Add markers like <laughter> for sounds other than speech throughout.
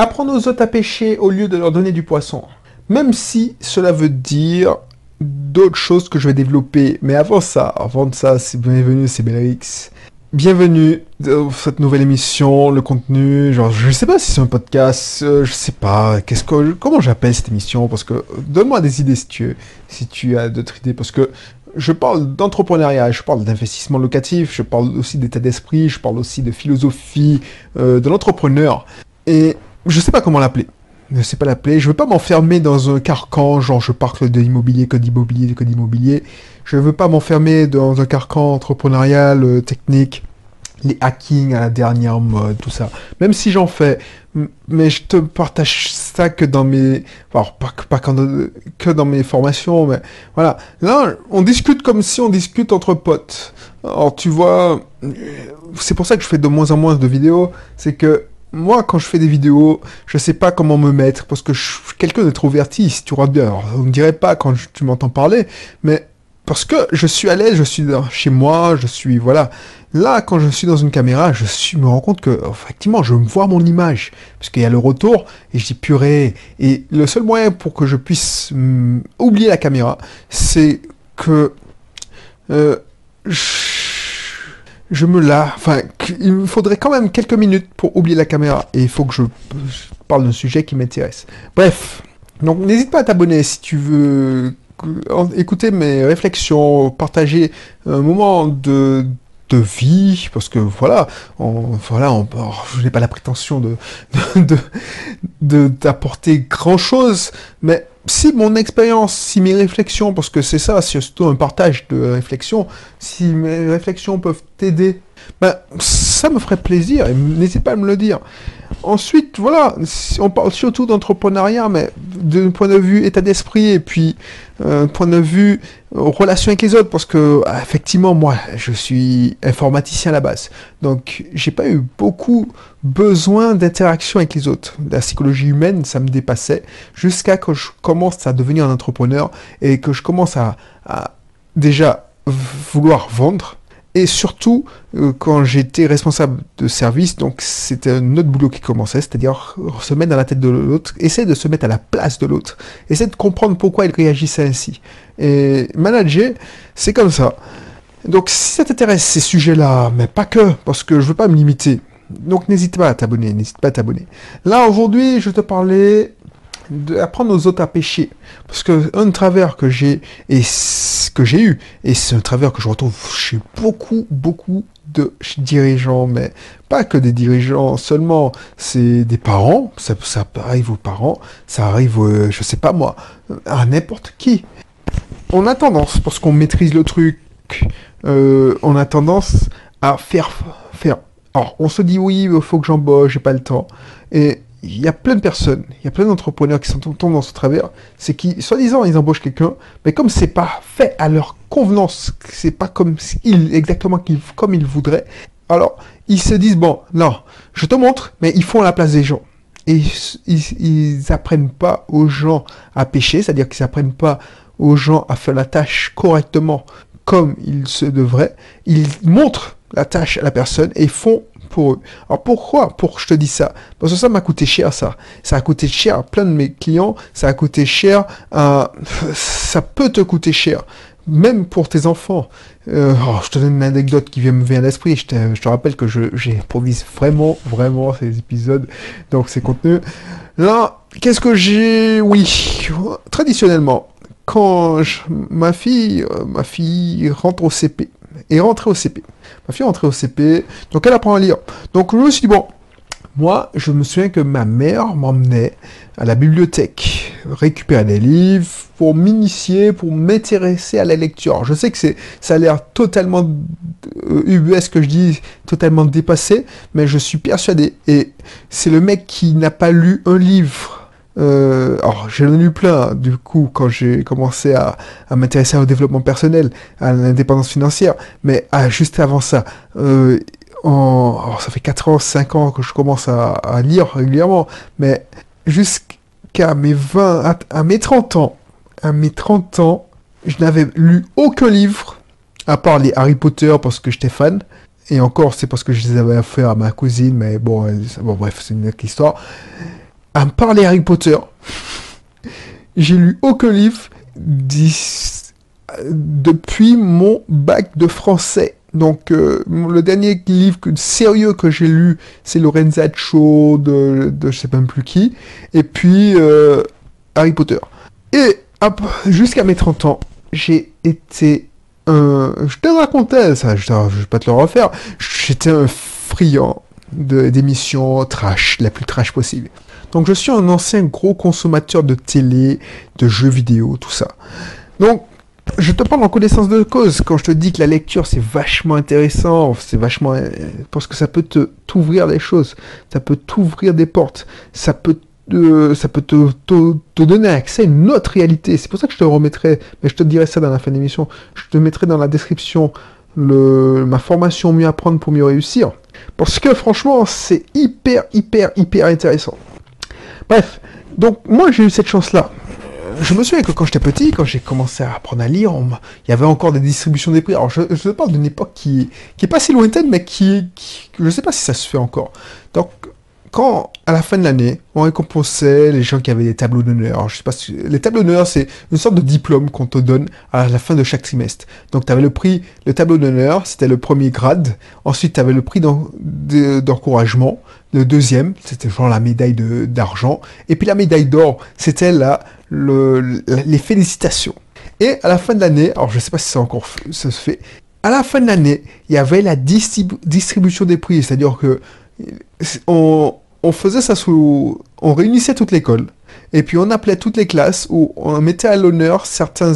apprendre aux autres à pêcher au lieu de leur donner du poisson. Même si cela veut dire d'autres choses que je vais développer. Mais avant ça, avant de ça, c'est bienvenue, c'est Bellrix. Bienvenue dans cette nouvelle émission, le contenu, genre je sais pas si c'est un podcast, euh, je sais pas, qu'est-ce que comment j'appelle cette émission parce que donne-moi des idées si tu si tu as d'autres idées parce que je parle d'entrepreneuriat, je parle d'investissement locatif, je parle aussi d'état d'esprit, je parle aussi de philosophie euh, de l'entrepreneur et je sais pas comment l'appeler ne sais pas l'appeler. Je veux pas m'enfermer dans un carcan, genre je parle de l'immobilier, que d'immobilier, que d'immobilier. Je veux pas m'enfermer dans un carcan entrepreneurial, euh, technique, les hacking à la dernière mode, tout ça. Même si j'en fais, mais je te partage ça que dans mes, alors pas, pas que dans mes formations, mais voilà. Là, on discute comme si on discute entre potes. Alors tu vois, c'est pour ça que je fais de moins en moins de vidéos, c'est que moi, quand je fais des vidéos, je sais pas comment me mettre parce que je suis quelqu'un trop si tu vois bien. Alors, on me dirait pas quand tu m'entends parler, mais parce que je suis à l'aise, je suis chez moi, je suis voilà. Là, quand je suis dans une caméra, je suis, me rends compte que effectivement, je me vois mon image parce qu'il y a le retour et je dis purée. Et le seul moyen pour que je puisse mm, oublier la caméra, c'est que euh, me la... Enfin, il me faudrait quand même quelques minutes pour oublier la caméra. Et il faut que je, parle d'un sujet qui m'intéresse. Bref. Donc n'hésite pas à t'abonner si tu veux écouter mes réflexions, partager un moment de, de vie, parce que voilà, on, voilà, on, je n'ai pas la prétention de d'apporter de, grand chose, mais si mon expérience, si mes réflexions, parce que c'est ça, c'est surtout un partage de réflexions, si mes réflexions peuvent t'aider, ben, ça me ferait plaisir, et n'hésite pas à me le dire. Ensuite, voilà, on parle surtout d'entrepreneuriat, mais d'un point de vue état d'esprit et puis un point de vue relation avec les autres, parce que ah, effectivement, moi, je suis informaticien à la base, donc j'ai pas eu beaucoup besoin d'interaction avec les autres. La psychologie humaine, ça me dépassait, jusqu'à que je commence à devenir un entrepreneur et que je commence à déjà vouloir vendre et surtout, euh, quand j'étais responsable de service, donc c'était un autre boulot qui commençait, c'est-à-dire se mettre dans la tête de l'autre, essayer de se mettre à la place de l'autre, essayer de comprendre pourquoi il réagissait ainsi. Et manager, c'est comme ça. Donc si ça t'intéresse ces sujets-là, mais pas que, parce que je veux pas me limiter, donc n'hésite pas à t'abonner, n'hésite pas à t'abonner. Là aujourd'hui, je te parlais d'apprendre aux autres à pêcher. Parce que un travers que j'ai et que j'ai eu, et c'est un travers que je retrouve chez beaucoup, beaucoup de dirigeants, mais pas que des dirigeants seulement, c'est des parents, ça, arrive aux parents, ça arrive, je sais pas moi, à n'importe qui. On a tendance, parce qu'on maîtrise le truc, euh, on a tendance à faire, faire. Alors, on se dit oui, il faut que j'embauche, j'ai pas le temps. Et il y a plein de personnes, il y a plein d'entrepreneurs qui sont tombés dans ce travers, c'est qui, soi-disant, ils embauchent quelqu'un, mais comme c'est pas fait à leur convenance, c'est pas comme ils, exactement comme ils voudraient, alors ils se disent bon, non, je te montre, mais ils font la place des gens. Et ils, ils, apprennent pas aux gens à pêcher, c'est-à-dire qu'ils apprennent pas aux gens à faire la tâche correctement comme il se devrait. Ils montrent la tâche à la personne et font pour. Alors pourquoi pour je te dis ça Parce que ça m'a coûté cher ça. Ça a coûté cher à plein de mes clients, ça a coûté cher à... ça peut te coûter cher même pour tes enfants. Euh, oh, je te donne une anecdote qui vient me vient à l'esprit. Je te, je te rappelle que j'improvise vraiment, vraiment ces épisodes, donc ces contenus. Là, qu'est-ce que j'ai? Oui, traditionnellement, quand ma fille, euh, ma fille rentre au CP, est rentrée au CP. Ma fille est rentrée au CP, donc elle apprend à lire. Donc je me suis dit, bon, moi, je me souviens que ma mère m'emmenait à la bibliothèque récupérer des livres pour m'initier, pour m'intéresser à la lecture. je sais que c'est, ça a l'air totalement euh, UBS que je dis, totalement dépassé, mais je suis persuadé. Et c'est le mec qui n'a pas lu un livre euh, alors, j'en ai lu plein, du coup, quand j'ai commencé à, m'intéresser au développement personnel, à l'indépendance financière. Mais ah, juste avant ça, euh, ça fait 4 ans, 5 ans que je commence à, lire régulièrement. Mais jusqu'à mes 20, à, mes 30 ans, à mes 30 ans, je n'avais lu aucun livre, à part les Harry Potter parce que j'étais fan. Et encore, c'est parce que je les avais offert à ma cousine, mais bon, bon bref, c'est une autre histoire. À me parler Harry Potter. J'ai lu aucun livre depuis mon bac de français. Donc euh, le dernier livre sérieux que j'ai lu, c'est Lorenzaccio de, de je sais même plus qui. Et puis euh, Harry Potter. Et jusqu'à mes 30 ans, j'ai été un... Je te racontais ça, je, ne vais pas te le refaire. J'étais un friand d'émissions trash, la plus trash possible. Donc je suis un ancien gros consommateur de télé, de jeux vidéo, tout ça. Donc je te parle en connaissance de cause quand je te dis que la lecture c'est vachement intéressant, c'est vachement parce que ça peut t'ouvrir des choses, ça peut t'ouvrir des portes, ça peut te, ça peut te, donner accès à une autre réalité. C'est pour ça que je te remettrai, mais je te dirai ça dans la fin de l'émission, je te mettrai dans la description le, ma formation mieux apprendre pour mieux réussir. Parce que franchement, c'est hyper, hyper, hyper intéressant. Bref, donc moi j'ai eu cette chance-là. Je me souviens que quand j'étais petit, quand j'ai commencé à apprendre à lire, il y avait encore des distributions des prix. Alors je, je parle d'une époque qui, qui pas si lointaine, mais qui, qui, je sais pas si ça se fait encore. Donc quand, à la fin de l'année, on récompensait les gens qui avaient des tableaux d'honneur. Je sais pas. Les tableaux d'honneur, c'est une sorte de diplôme qu'on te donne à la fin de chaque trimestre. Donc, tu avais le prix, le tableau d'honneur, c'était le premier grade. Ensuite, tu avais le prix d'encouragement. Le deuxième, c'était genre la médaille d'argent. Et puis la médaille d'or, c'était les félicitations. Et à la fin de l'année, alors je sais pas si ça encore ça se fait, à la fin de l'année, il y avait la distribution des prix, c'est-à-dire que on, faisait ça sous... On réunissait toute l'école, et puis on appelait toutes les classes où on mettait à l'honneur certains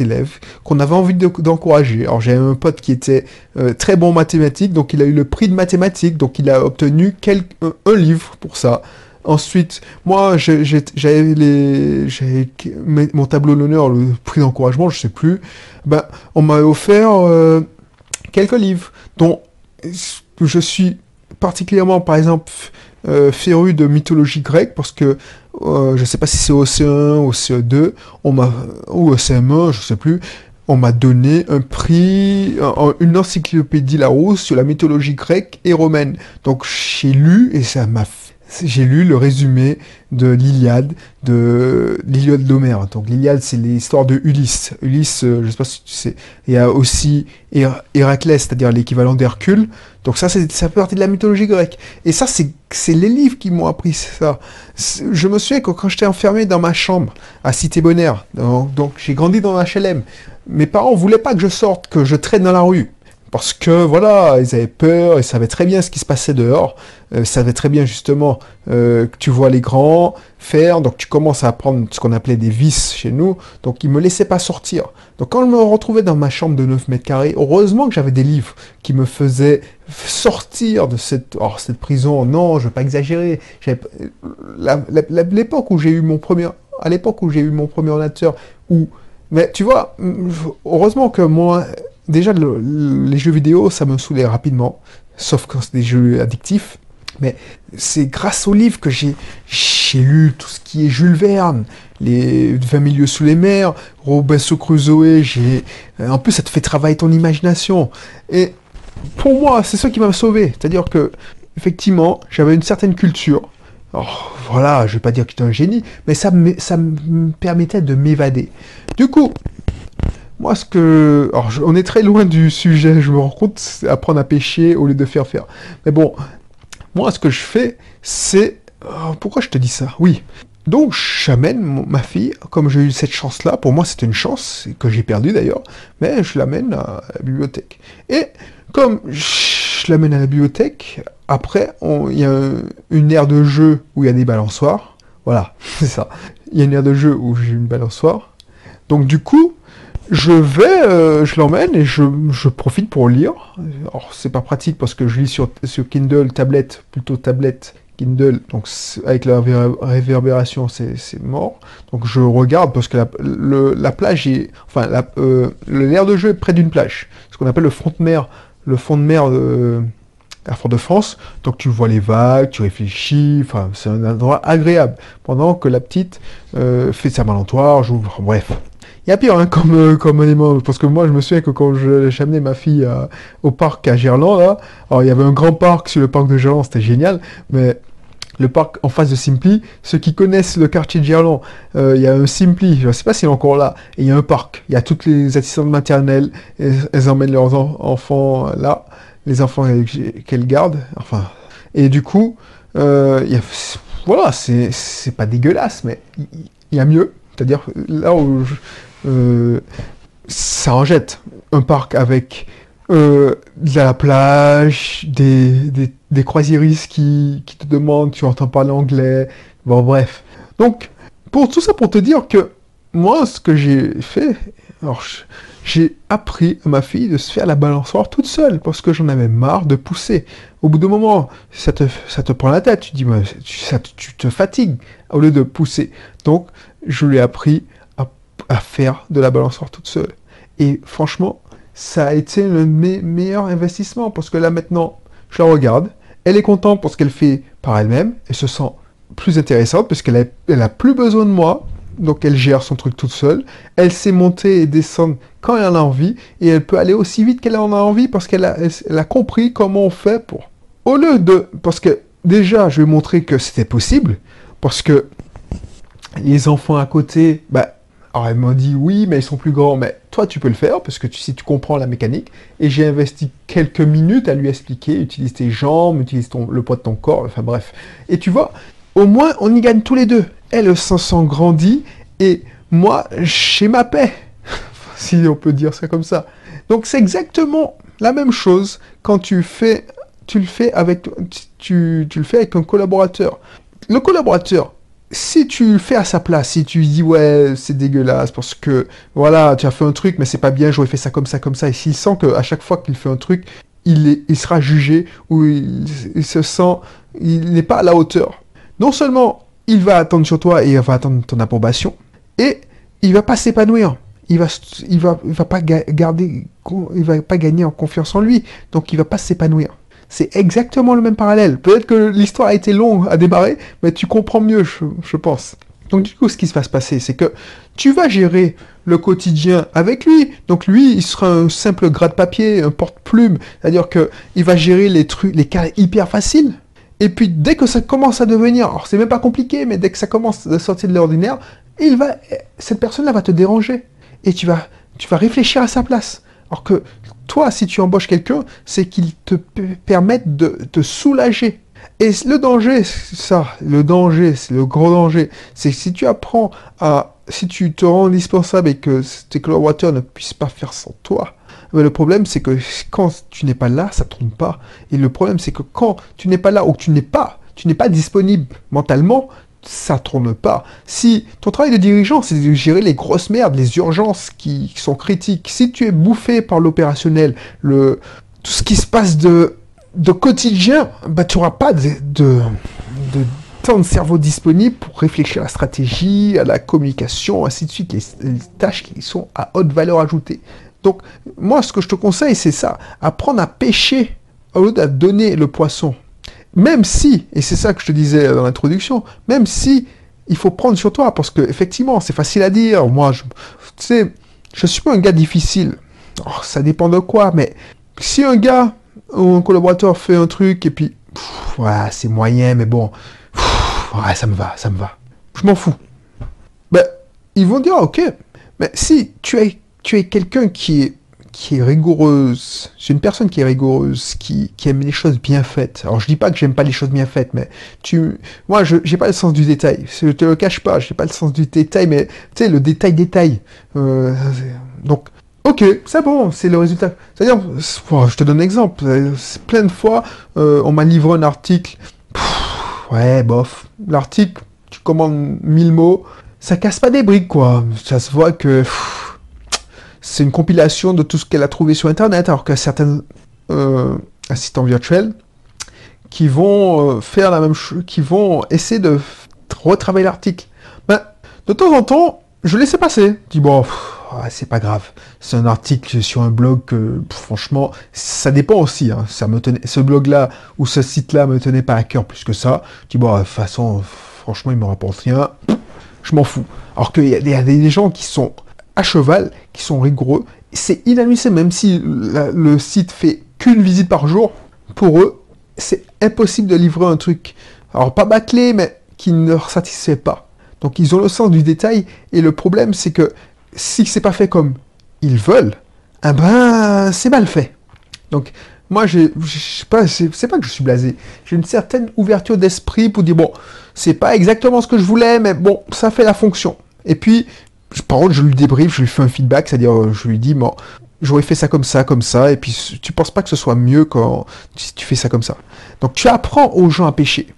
élèves qu'on avait envie d'encourager. Alors j'avais un pote qui était euh, très bon en mathématiques, donc il a eu le prix de mathématiques, donc il a obtenu un, livre pour ça. Ensuite, moi, j'avais mon tableau d'honneur, le prix d'encouragement, je sais plus. Ben, on m'a offert euh, quelques livres dont je suis particulièrement, par exemple, euh, féru de mythologie grecque parce que euh, je sais pas si c'est au CE1 ou au CE2 on ou au CM1 je sais plus on m'a donné un prix une encyclopédie Larousse sur la mythologie grecque et romaine. Donc j'ai lu et ça m'a j'ai lu le résumé de l'Iliade, de l'Iliade d'Homère. Donc l'Iliade, c'est l'histoire de Ulysse. Ulysse, euh, je sais pas si tu sais. Il y a aussi Héraclès, c'est-à-dire l'équivalent d'Hercule. Donc ça, c'est, ça fait partie de la mythologie grecque. Et ça, c'est, c'est les livres qui m'ont appris ça. Je me souviens que quand j'étais enfermé dans ma chambre à Cité-Bonnaire, donc, donc j'ai grandi dans un HLM, mes parents voulaient pas que je sorte, que je traîne dans la rue parce que voilà, ils avaient peur, ils savaient très bien ce qui se passait dehors, euh, ils savaient très bien justement euh, que tu vois les grands faire, donc tu commences à apprendre ce qu'on appelait des vices chez nous, donc ils me laissaient pas sortir. Donc quand je me retrouvais dans ma chambre de 9 mètres carrés, heureusement que j'avais des livres qui me faisaient sortir de cette, oh, prison, non, je veux pas exagérer, l'époque où j'ai eu mon premier, à l'époque où j'ai eu mon premier ordinateur, où mais tu vois, heureusement que moi, déjà, les jeux vidéo, ça me saoulait rapidement, sauf quand c'est des jeux addictifs. Mais c'est grâce aux livres que j'ai lu tout ce qui est Jules Verne, les 20 milieux sous les mers, Robinson Crusoe, j'ai en plus ça te fait travailler ton imagination. Et pour moi, c'est ça qui m'a sauvé, c'est-à-dire que effectivement, j'avais une certaine culture. Alors, voilà, je vais pas dire que j'étais un génie, mais ça ça me permettait de m'évader. Du coup, moi, ce que. Alors, on est très loin du sujet, je me rends compte, c'est apprendre à pêcher au lieu de faire faire. Mais bon, moi, ce que je fais, c'est. Oh, pourquoi je te dis ça? Oui. Donc, j'amène ma fille, comme j'ai eu cette chance-là, pour moi, c'est une chance, que j'ai perdue d'ailleurs, mais je l'amène à la bibliothèque. Et comme je l'amène à la bibliothèque, après, il y a une aire de jeu où il y a des balançoires. Voilà, <laughs> c'est ça. Il y a une aire de jeu où j'ai une balançoire. Donc, du coup, je vais, euh, je l'emmène et je, profite pour lire. Alors c'est pas pratique parce que je lis sur, Kindle, tablette, plutôt tablette, Kindle, donc avec la réverbération c'est mort. Donc je regarde parce que la, la plage est, enfin euh, l'air de jeu est près d'une plage, ce qu'on appelle le front de mer, le fond de mer de à Fort-de-France. Donc tu vois les vagues, tu réfléchis, enfin c'est un endroit agréable. Pendant que la petite euh, fait sa malentoire, joue, bref. Il y a pire hein, comme, euh, comme élément, parce que moi je me souviens que quand j'ai amené ma fille au parc à Gerland, là, alors il y avait un grand parc sur le parc de Gerland, c'était génial, mais le parc en face de Simply. Ceux qui connaissent le quartier de Gerland, euh, il y a un Simply, je ne sais pas s'il est encore là, et il y a un parc. Il y a toutes les assistantes maternelles, elles, emmènent leurs enfants là, les enfants qu'elles gardent, enfin. Et du coup, euh, y a, voilà, c'est pas dégueulasse, mais il y, a mieux. C'est-à-dire là où euh, ça en jette un parc avec euh, de la plage, des, des, des croisiéristes qui, qui, te demandent, tu entends parler anglais, bon bref. Donc, pour tout ça pour te dire que moi, ce que j'ai fait, alors j'ai appris à ma fille de se faire la balançoire toute seule parce que j'en avais marre de pousser. Au bout d'un moment, ça te, ça te prend la tête, tu dis, tu, ça, tu te fatigues au lieu de pousser. Donc, je lui ai appris à, faire de la balançoire toute seule. Et franchement, ça a été le meilleur investissement parce que là maintenant, je la regarde, elle est contente parce qu'elle fait par elle-même, elle se sent plus intéressante parce qu'elle a, elle a plus besoin de moi, donc elle gère son truc toute seule, elle sait monter et descendre quand elle en a envie. Et elle peut aller aussi vite qu'elle en a envie parce qu'elle a, a compris comment on fait pour. Au lieu de, parce que déjà je vais montrer que c'était possible. Parce que les enfants à côté, bah, alors elle m'a dit oui, mais ils sont plus grands. Mais toi, tu peux le faire parce que tu, si tu comprends la mécanique. Et j'ai investi quelques minutes à lui expliquer. Utilise tes jambes, utilise ton, le poids de ton corps. Enfin bref. Et tu vois, au moins on y gagne tous les deux. Elle se sent grandie et moi j'ai ma paix, <laughs> si on peut dire ça comme ça. Donc c'est exactement la même chose quand tu fais, tu le fais avec, tu le fais avec un collaborateur. Le collaborateur, si tu le fais à sa place, si tu dis ouais c'est dégueulasse parce que voilà tu as fait un truc mais c'est pas bien, j'aurais fait ça comme ça comme ça, et s'il sent qu'à chaque fois qu'il fait un truc, il, sera jugé ou il, se sent, il n'est pas à la hauteur. Non seulement il va attendre sur toi et il va attendre ton approbation, et il va pas s'épanouir. Il va, il va, il va pas va pas gagner en confiance en lui, donc il va pas s'épanouir. C'est exactement le même parallèle. Peut-être que l'histoire a été longue à démarrer, mais tu comprends mieux, je, pense. Donc du coup, ce qui va se passer, c'est que tu vas gérer le quotidien avec lui. Donc lui, il sera un simple gras de papier, un porte-plume. C'est-à-dire qu'il va gérer les trucs, les cas hyper faciles. Et puis dès que ça commence à devenir, alors c'est même pas compliqué, mais dès que ça commence à sortir de l'ordinaire, il va, cette personne-là va te déranger. Et tu vas, tu vas réfléchir à sa place. Alors que toi, si tu embauches quelqu'un, c'est qu'il te permette de te soulager. Et le danger, ça, le danger, c'est le gros danger, c'est que si tu apprends à, si tu te rends indispensable et que tes collaborateurs ne puissent pas faire sans toi, mais le problème, c'est que quand tu n'es pas là, ça ne tourne pas. Et le problème, c'est que quand tu n'es pas là ou que tu n'es pas, tu n'es pas disponible mentalement, ça tourne pas. Si ton travail de dirigeant, c'est de gérer les grosses merdes, les urgences qui, sont critiques, si tu es bouffé par l'opérationnel, le, tout ce qui se passe de, quotidien, bah, tu n'auras pas de, de, de, temps de cerveau disponible pour réfléchir à la stratégie, à la communication, ainsi de suite, les, les tâches qui sont à haute valeur ajoutée. Donc, moi, ce que je te conseille, c'est ça, apprendre à pêcher au lieu de donner le poisson. Même si, et c'est ça que je te disais dans l'introduction, même si il faut prendre sur toi, parce que effectivement, c'est facile à dire. Moi, je, tu sais, je suis pas un gars difficile. Oh, ça dépend de quoi, mais si un gars ou un collaborateur fait un truc et puis, ouais, c'est moyen, mais bon, ça me va, ça me va. Je m'en fous. Ben, ils vont dire, ok, mais si tu es, tu es quelqu'un qui est qui est rigoureuse, c'est une personne qui est rigoureuse, qui, aime les choses bien faites. Alors je dis pas que j'aime pas les choses bien faites, mais tu, moi je j'ai pas le sens du détail. Je te le cache pas, j'ai pas le sens du détail, mais tu sais le détail détail. Euh, donc ok, c'est bon, c'est le résultat. C'est-à-dire, je te donne un exemple. Plein de fois, euh, on m'a livré un article. ouais, bof. L'article, tu commandes 1000 mots, ça casse pas des briques quoi. Ça se voit que c'est une compilation de tout ce qu'elle a trouvé sur Internet, alors qu'il y a certains euh, assistants virtuels qui vont euh, faire la même chose, qui vont essayer de retravailler l'article. Ben, de temps en temps, je laissais passer. Je dis bon, c'est pas grave. C'est un article sur un blog que, franchement, ça dépend aussi. Hein. Ça me tenait, ce blog-là ou ce site-là me tenait pas à cœur plus que ça. Je dis bon, de toute façon, franchement, il me rapporte rien. Je m'en fous. Alors qu'il y, a des gens qui sont à cheval, qui sont rigoureux. C'est inadmissible, même si le site fait qu'une visite par jour, pour eux, c'est impossible de livrer un truc alors pas bâclé, mais qui ne leur satisfait pas. Donc ils ont le sens du détail, et le problème c'est que si c'est pas fait comme ils veulent, eh ben c'est mal fait. Donc moi, je sais pas, c'est pas que je suis blasé. J'ai une certaine ouverture d'esprit pour dire bon, c'est pas exactement ce que je voulais, mais bon, ça fait la fonction. Et puis, par contre, je lui débriefe, je lui fais un feedback, c'est-à-dire, euh, je lui dis bon, j'aurais fait ça comme ça, comme ça, et puis tu penses pas que ce soit mieux quand tu fais ça comme ça. Donc tu apprends aux gens à pêcher.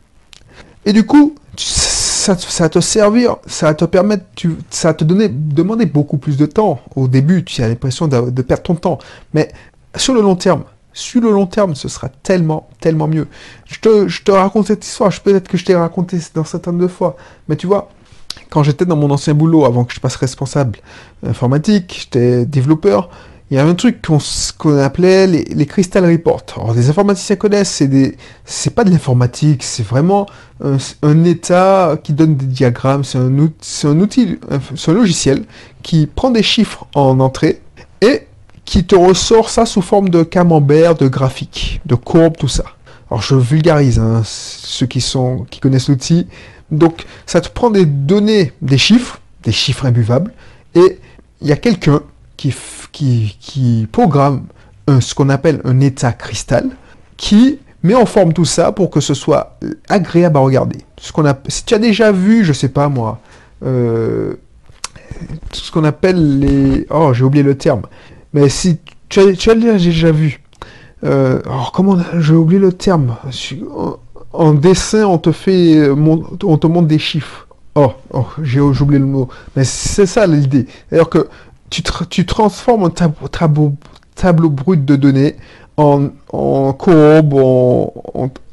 Et du coup, ça, va te servir, ça va te permettre, ça va te donner, demander beaucoup plus de temps. Au début, tu as l'impression de, perdre ton temps. Mais sur le long terme, sur le long terme, ce sera tellement, tellement mieux. Je te, je te raconte cette histoire, peut-être que je t'ai raconté dans certaines de fois, mais tu vois, quand j'étais dans mon ancien boulot, avant que je passe responsable informatique, j'étais développeur, il y a un truc qu'on appelait les, Crystal Reports. Alors, les informaticiens connaissent, c'est des, pas de l'informatique, c'est vraiment un, état qui donne des diagrammes, c'est un, un outil, c'est un logiciel qui prend des chiffres en entrée et qui te ressort ça sous forme de camembert, de graphique, de courbe, tout ça. Alors je vulgarise, hein, ceux qui, sont, qui connaissent l'outil. Donc ça te prend des données, des chiffres, des chiffres imbuvables, et il y a quelqu'un qui, qui, qui programme ce qu'on appelle un état cristal, qui met en forme tout ça pour que ce soit agréable à regarder. Ce a, si tu as déjà vu, je sais pas moi, euh, ce qu'on appelle les... Oh, j'ai oublié le terme. Mais si tu as, déjà vu, euh, alors comment, j'ai oublié le terme. En, dessin, on te fait, on te montre des chiffres. Oh, oh j'ai oublié le mot. Mais c'est ça l'idée. C'est-à-dire que tu, tu transformes un tableau, brut de données en, courbe,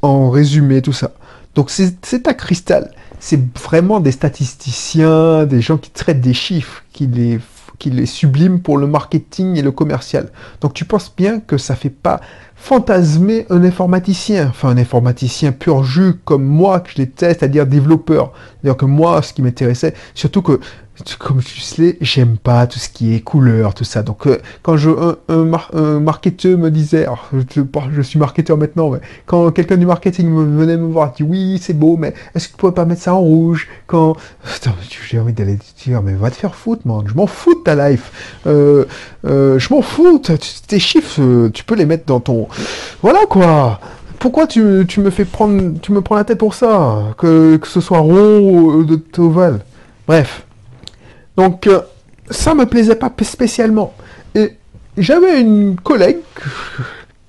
en, résumé, tout ça. Donc c'est un cristal. C'est vraiment des statisticiens, des gens qui traitent des chiffres, qui les qu'il est sublime pour le marketing et le commercial. Donc tu penses bien que ça fait pas fantasmer un informaticien, enfin un informaticien pur jus comme moi que je déteste, c'est-à-dire développeur. C'est-à-dire que moi, ce qui m'intéressait, surtout que comme tu sais, j'aime pas tout ce qui est couleur, tout ça. Donc, euh, quand je, un, marketeur me disait, je, je, suis marketeur maintenant, mais quand quelqu'un du marketing me, venait me voir, dit oui, c'est beau, mais est-ce que tu pourrais pas mettre ça en rouge? Quand j'ai envie d'aller dire, mais va te faire foutre, man. Je m'en fous de ta life. Euh, euh, je m'en fous. Tes chiffres, tu peux les mettre dans ton. Voilà quoi pourquoi tu, me fais prendre, tu me prends la tête pour ça, que, que ce soit rond ou de ovale. Bref. Donc, euh, ça me plaisait pas spécialement. Et j'avais une collègue,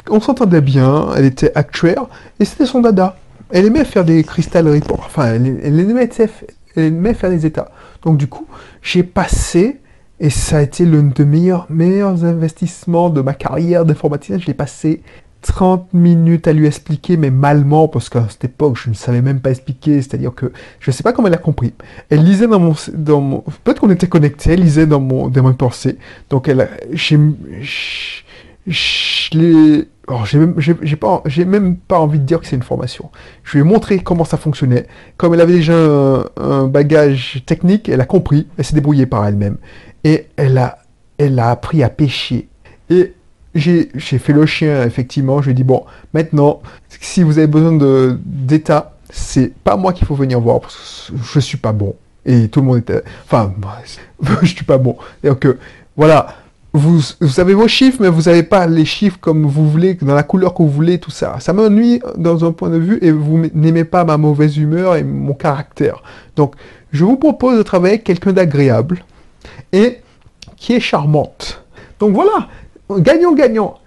on s'entendait bien, elle était actuaire, et c'était son dada. Elle aimait faire des crystal reports, enfin, elle, aimait, faire des états. Donc, du coup, j'ai passé, et ça a été l'un des meilleurs, meilleurs investissements de ma carrière d'informaticien, je l'ai passé 30 minutes à lui expliquer, mais malement, parce qu'à cette époque, je ne savais même pas expliquer, c'est-à-dire que je ne sais pas comment elle a compris. Elle lisait dans mon... Dans mon Peut-être qu'on était connectés, elle lisait dans, mon, dans mes pensées. Donc, elle J'ai... Oh, j'ai même, pas, j'ai même pas envie de dire que c'est une formation. Je lui ai montré comment ça fonctionnait. Comme elle avait déjà un, un bagage technique, elle a compris, elle s'est débrouillée par elle-même. Et elle a, elle a appris à pêcher. Et j'ai fait le chien, effectivement. Je lui ai dit, bon, maintenant, si vous avez besoin d'état, c'est pas moi qu'il faut venir voir, parce que je suis pas bon. Et tout le monde était... Enfin, <laughs> je suis pas bon. Donc, voilà, vous, vous, avez vos chiffres, mais vous n'avez pas les chiffres comme vous voulez, dans la couleur que vous voulez, tout ça. Ça m'ennuie dans un point de vue, et vous n'aimez pas ma mauvaise humeur et mon caractère. Donc, je vous propose de travailler avec quelqu'un d'agréable, et qui est charmante. Donc voilà, gagnant-gagnant.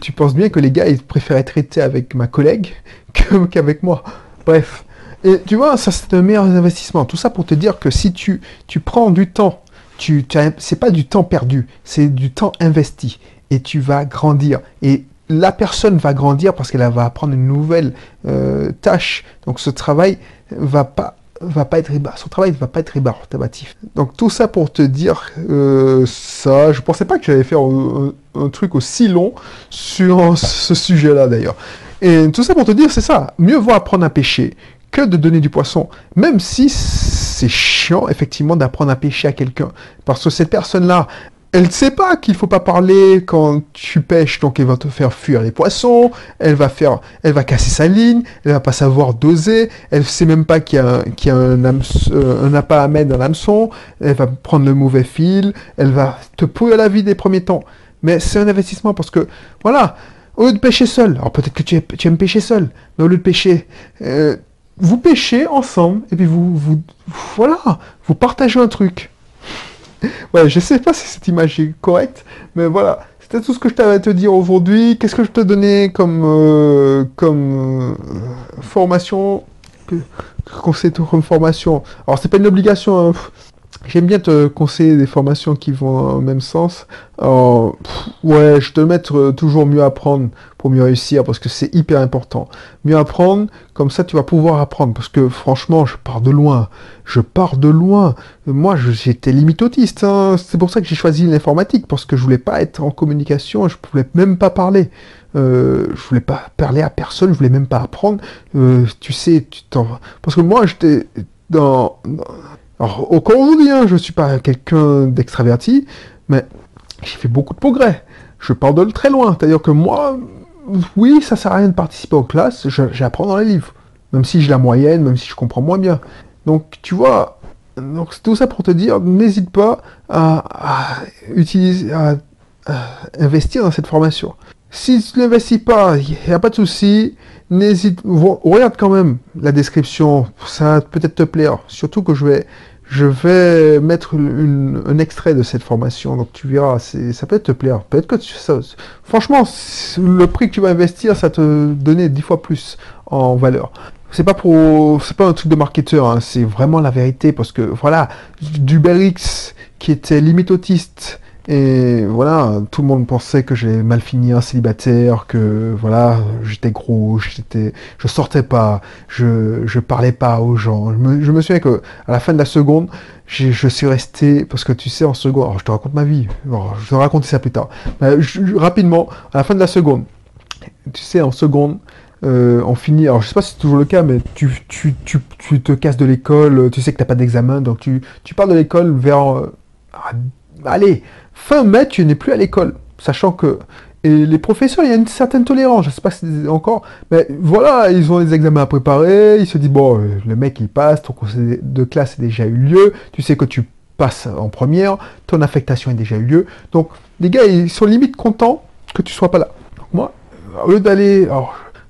Tu penses bien que les gars, ils préféraient traiter avec ma collègue <laughs> qu'avec moi. Bref. Et tu vois, ça c'est un meilleur investissement. Tout ça pour te dire que si tu, prends du temps, tu, c'est pas du temps perdu, c'est du temps investi. Et tu vas grandir. Et la personne va grandir parce qu'elle va apprendre une nouvelle euh, tâche. Donc ce travail va pas va pas être son travail ne va pas être rébarbatif. Donc tout ça pour te dire euh, ça, je pensais pas que j'allais faire un, truc aussi long sur <laughs> ce sujet-là d'ailleurs. Et tout ça pour te dire, c'est ça, mieux vaut apprendre à pêcher que de donner du poisson, même si c'est chiant effectivement d'apprendre à pêcher à quelqu'un, parce que cette personne-là, elle ne sait pas qu'il faut pas parler quand tu pêches, donc elle va te faire fuir les poissons, elle va faire, elle va casser sa ligne, elle va pas savoir doser, elle sait même pas qu'il y a, qu'il y a un, euh, un appât à mettre dans l'hameçon, elle va prendre le mauvais fil, elle va te pourrir la vie des premiers temps. Mais c'est un investissement parce que, voilà, au lieu de pêcher seul, alors peut-être que tu, aimes pêcher seul, mais au lieu de pêcher, euh, vous pêchez ensemble et puis vous, vous, voilà, vous partagez un truc. <laughs> ouais, je sais pas si cette image est correcte, mais voilà. C'était tout ce que je t'avais à te dire aujourd'hui. Qu'est-ce que je te donnais comme, euh, comme euh, formation conseil comme formation? Alors, c'est pas une obligation. Hein. J'aime bien te conseiller des formations qui vont au même sens. ouais, je te mettre euh, toujours mieux apprendre pour mieux réussir parce que c'est hyper important. Mieux apprendre, comme ça tu vas pouvoir apprendre parce que franchement, je pars de loin. Je pars de loin. Moi, j'étais limite autiste. Hein. C'est pour ça que j'ai choisi l'informatique parce que je voulais pas être en communication. Je voulais même pas parler. Euh, je voulais pas parler à personne. Je voulais même pas apprendre. Euh, tu sais, tu t'en. Parce que moi, j'étais dans alors, au quotidien, je ne suis pas quelqu'un d'extraverti, mais j'ai fait beaucoup de progrès. Je pars de très loin. C'est-à-dire que moi, oui, ça sert à rien de participer aux classes, j'apprends dans les livres. Même si j'ai la moyenne, même si je comprends moins bien. Donc, tu vois, donc c'est tout ça pour te dire, n'hésite pas à, utiliser, à, investir dans cette formation. Si tu n'investis pas, il n'y a pas de souci. N'hésite, regarde quand même la description, ça peut-être te plaire. Surtout que je vais, je vais mettre un extrait de cette formation, donc tu verras, ça peut te plaire. Peut-être que tu, ça, franchement, le prix que tu vas investir, ça te donner dix fois plus en valeur. C'est pas pour, c'est pas un truc de marketeur, hein, c'est vraiment la vérité parce que voilà, du X qui était limite autiste et voilà, tout le monde pensait que j'ai mal fini un célibataire, que voilà, j'étais gros, j'étais, je sortais pas, je, je parlais pas aux gens. Je me, je me souviens que à la fin de la seconde, je suis resté, parce que tu sais, en seconde, alors je te raconte ma vie, je te raconter ça plus tard. Rapidement, à la fin de la seconde, tu sais, en seconde, euh, on finit, alors je sais pas si c'est toujours le cas, mais tu, tu, tu, tu te casses de l'école, tu sais que t'as pas d'examen, donc tu, tu pars de l'école vers, allez, fin mai, tu n'es plus à l'école. Sachant que et les professeurs, il y a une certaine tolérance, je ne sais pas si encore, mais voilà, ils ont des examens à préparer, ils se disent, bon, euh, le mec il passe, ton conseil de classe a déjà eu lieu, tu sais que tu passes en première, ton affectation a déjà eu lieu, donc les gars, ils sont limite contents que tu sois pas là. Moi, au lieu d'aller,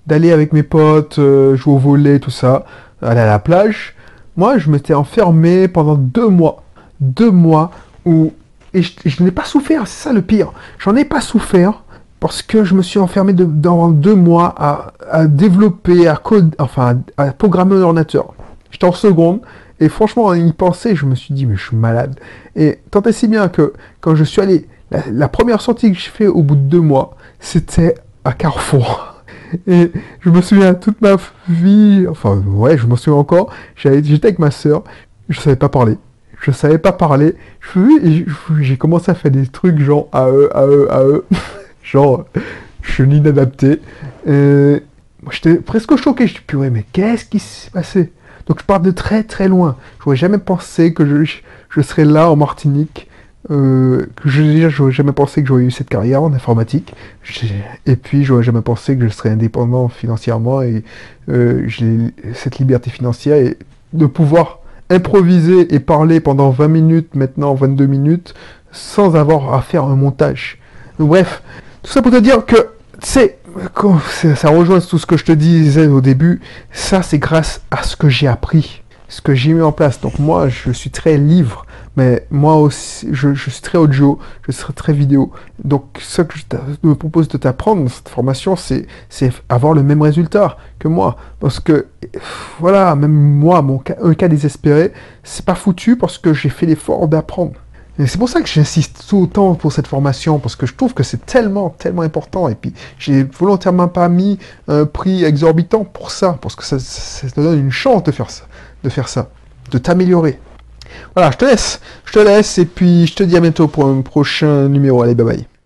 d'aller avec mes potes, euh, jouer au volet, tout ça, aller à la plage, moi je m'étais enfermé pendant deux mois, deux mois où et je, n'ai pas souffert, c'est ça le pire. J'en ai pas souffert parce que je me suis enfermé dans deux mois à, développer, à code, enfin, à, programmer un ordinateur. J'étais en seconde, et franchement, en y penser, je me suis dit, mais je suis malade. Et tant et si bien que quand je suis allé, la, première sortie que j'ai fait au bout de deux mois, c'était à Carrefour. <laughs> Et je me souviens toute ma vie, enfin, ouais, je me souviens encore, j'étais avec ma soeur, je savais pas parler je savais pas parler. J'ai commencé à faire des trucs genre à eux, à eux, à eux. <laughs> genre, je suis inadapté. J'étais presque choqué. Je dis, purée, mais qu'est-ce qui s'est passé? Donc je pars de très très loin. Je n'aurais jamais pensé que je, serais là en Martinique. Euh, je, déjà, j'aurais jamais pensé que j'aurais eu cette carrière en informatique. Et puis, j'aurais jamais pensé que je serais indépendant financièrement et euh, j'ai cette liberté financière et de pouvoir improviser et parler pendant 20 minutes, maintenant 22 minutes, sans avoir à faire un montage. Bref, tout ça pour te dire que c'est ça rejoint tout ce que je te disais au début. Ça, c'est grâce à ce que j'ai appris, ce que j'ai mis en place. Donc moi, je suis très livre mais moi aussi, je, suis très audio, je suis très vidéo. Donc, ce que je me propose de t'apprendre dans cette formation, c'est avoir le même résultat que moi. Parce que, voilà, même moi, mon cas, un cas désespéré, c'est pas foutu parce que j'ai fait l'effort d'apprendre. Et c'est pour ça que j'insiste autant pour cette formation, parce que je trouve que c'est tellement, tellement important. Et puis, j'ai volontairement pas mis un prix exorbitant pour ça, parce que ça, ça te donne une chance de faire ça, de faire ça, de t'améliorer. Voilà, je te laisse. Je te laisse et puis je te dis à bientôt pour un prochain numéro. Allez, bye bye.